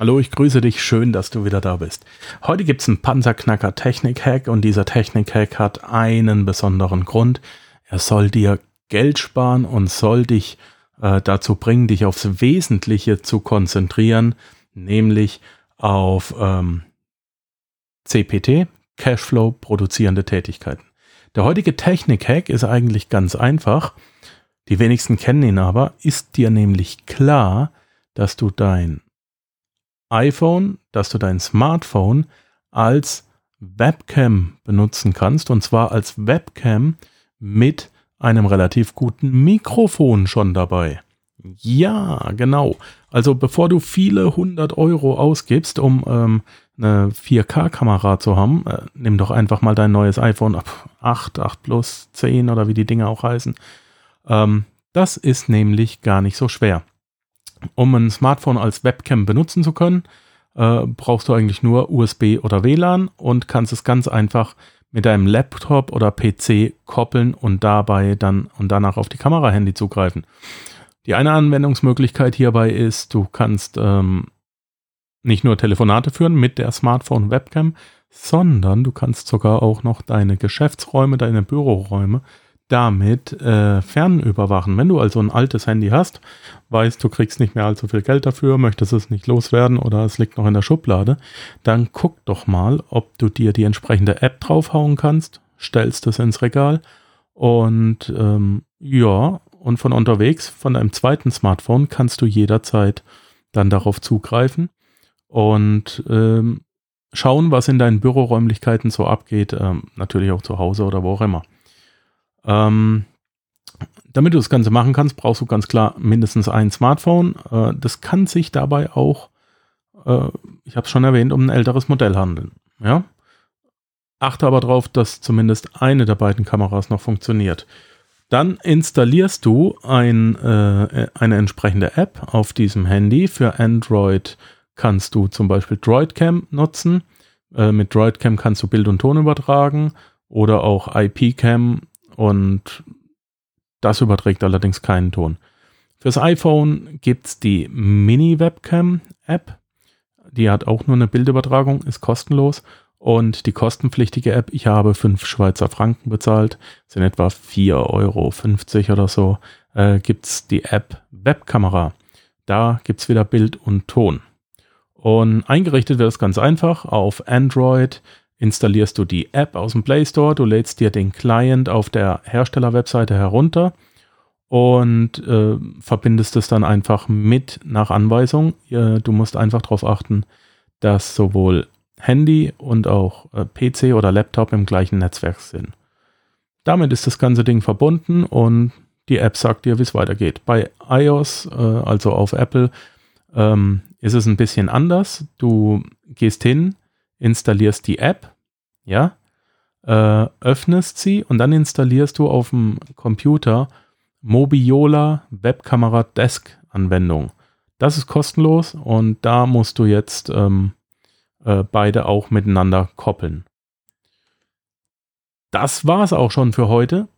Hallo, ich grüße dich. Schön, dass du wieder da bist. Heute gibt es einen Panzerknacker Technik-Hack und dieser Technik-Hack hat einen besonderen Grund. Er soll dir Geld sparen und soll dich äh, dazu bringen, dich aufs Wesentliche zu konzentrieren, nämlich auf ähm, CPT, Cashflow produzierende Tätigkeiten. Der heutige Technik-Hack ist eigentlich ganz einfach. Die wenigsten kennen ihn aber. Ist dir nämlich klar, dass du dein iPhone, dass du dein Smartphone als Webcam benutzen kannst und zwar als Webcam mit einem relativ guten Mikrofon schon dabei. Ja, genau. Also bevor du viele hundert Euro ausgibst, um ähm, eine 4K-Kamera zu haben, äh, nimm doch einfach mal dein neues iPhone ab 8, 8 Plus, 10 oder wie die Dinge auch heißen. Ähm, das ist nämlich gar nicht so schwer. Um ein Smartphone als Webcam benutzen zu können, äh, brauchst du eigentlich nur USB oder WLAN und kannst es ganz einfach mit deinem Laptop oder PC koppeln und dabei dann und danach auf die Kamera-Handy zugreifen. Die eine Anwendungsmöglichkeit hierbei ist, du kannst ähm, nicht nur Telefonate führen mit der Smartphone-Webcam, sondern du kannst sogar auch noch deine Geschäftsräume, deine Büroräume damit äh, fernüberwachen. Wenn du also ein altes Handy hast, weißt, du kriegst nicht mehr allzu viel Geld dafür, möchtest es nicht loswerden oder es liegt noch in der Schublade, dann guck doch mal, ob du dir die entsprechende App draufhauen kannst, stellst es ins Regal und ähm, ja, und von unterwegs, von deinem zweiten Smartphone, kannst du jederzeit dann darauf zugreifen und ähm, schauen, was in deinen Büroräumlichkeiten so abgeht, ähm, natürlich auch zu Hause oder wo auch immer. Ähm, damit du das Ganze machen kannst, brauchst du ganz klar mindestens ein Smartphone. Äh, das kann sich dabei auch, äh, ich habe es schon erwähnt, um ein älteres Modell handeln. Ja? Achte aber darauf, dass zumindest eine der beiden Kameras noch funktioniert. Dann installierst du ein, äh, eine entsprechende App auf diesem Handy. Für Android kannst du zum Beispiel DroidCam nutzen. Äh, mit DroidCam kannst du Bild und Ton übertragen oder auch IPCam und das überträgt allerdings keinen Ton. Fürs iPhone gibt es die Mini-Webcam-App. Die hat auch nur eine Bildübertragung, ist kostenlos. Und die kostenpflichtige App, ich habe 5 Schweizer Franken bezahlt, sind etwa 4,50 Euro oder so, äh, gibt es die App Webkamera. Da gibt es wieder Bild und Ton. Und eingerichtet wird es ganz einfach auf Android installierst du die App aus dem Play Store, du lädst dir den Client auf der Hersteller-Webseite herunter und äh, verbindest es dann einfach mit nach Anweisung. Äh, du musst einfach darauf achten, dass sowohl Handy und auch äh, PC oder Laptop im gleichen Netzwerk sind. Damit ist das ganze Ding verbunden und die App sagt dir, wie es weitergeht. Bei iOS, äh, also auf Apple, ähm, ist es ein bisschen anders. Du gehst hin, installierst die App, ja, äh, öffnest sie und dann installierst du auf dem Computer Mobiola Webkamera Desk Anwendung. Das ist kostenlos und da musst du jetzt ähm, äh, beide auch miteinander koppeln. Das war es auch schon für heute.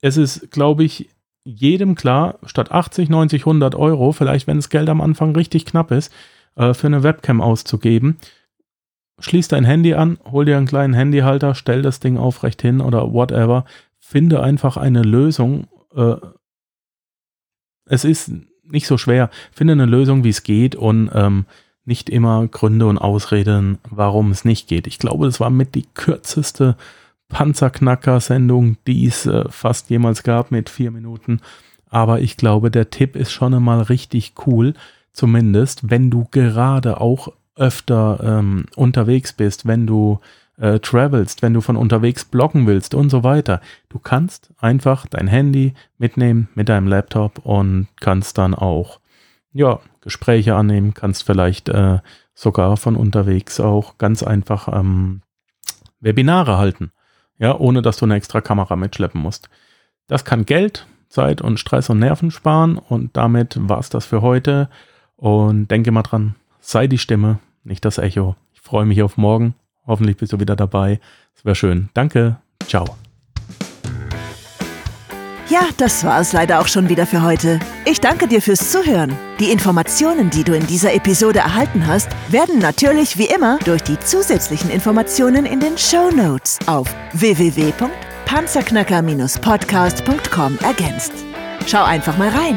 Es ist, glaube ich, jedem klar, statt 80, 90, 100 Euro, vielleicht wenn das Geld am Anfang richtig knapp ist, äh, für eine Webcam auszugeben, schließ dein Handy an, hol dir einen kleinen Handyhalter, stell das Ding aufrecht hin oder whatever. Finde einfach eine Lösung. Äh, es ist nicht so schwer. Finde eine Lösung, wie es geht und ähm, nicht immer Gründe und Ausreden, warum es nicht geht. Ich glaube, das war mit die kürzeste Panzerknacker-Sendung, die es äh, fast jemals gab mit vier Minuten. Aber ich glaube, der Tipp ist schon einmal richtig cool. Zumindest, wenn du gerade auch öfter ähm, unterwegs bist, wenn du äh, travelst, wenn du von unterwegs blocken willst und so weiter. Du kannst einfach dein Handy mitnehmen mit deinem Laptop und kannst dann auch ja, Gespräche annehmen, kannst vielleicht äh, sogar von unterwegs auch ganz einfach ähm, Webinare halten, ja, ohne dass du eine extra Kamera mitschleppen musst. Das kann Geld, Zeit und Stress und Nerven sparen und damit war's das für heute. Und denke mal dran, sei die Stimme nicht das Echo. Ich freue mich auf morgen. Hoffentlich bist du wieder dabei. Es wäre schön. Danke. Ciao. Ja, das war es leider auch schon wieder für heute. Ich danke dir fürs Zuhören. Die Informationen, die du in dieser Episode erhalten hast, werden natürlich wie immer durch die zusätzlichen Informationen in den Show Notes auf www.panzerknacker-podcast.com ergänzt. Schau einfach mal rein.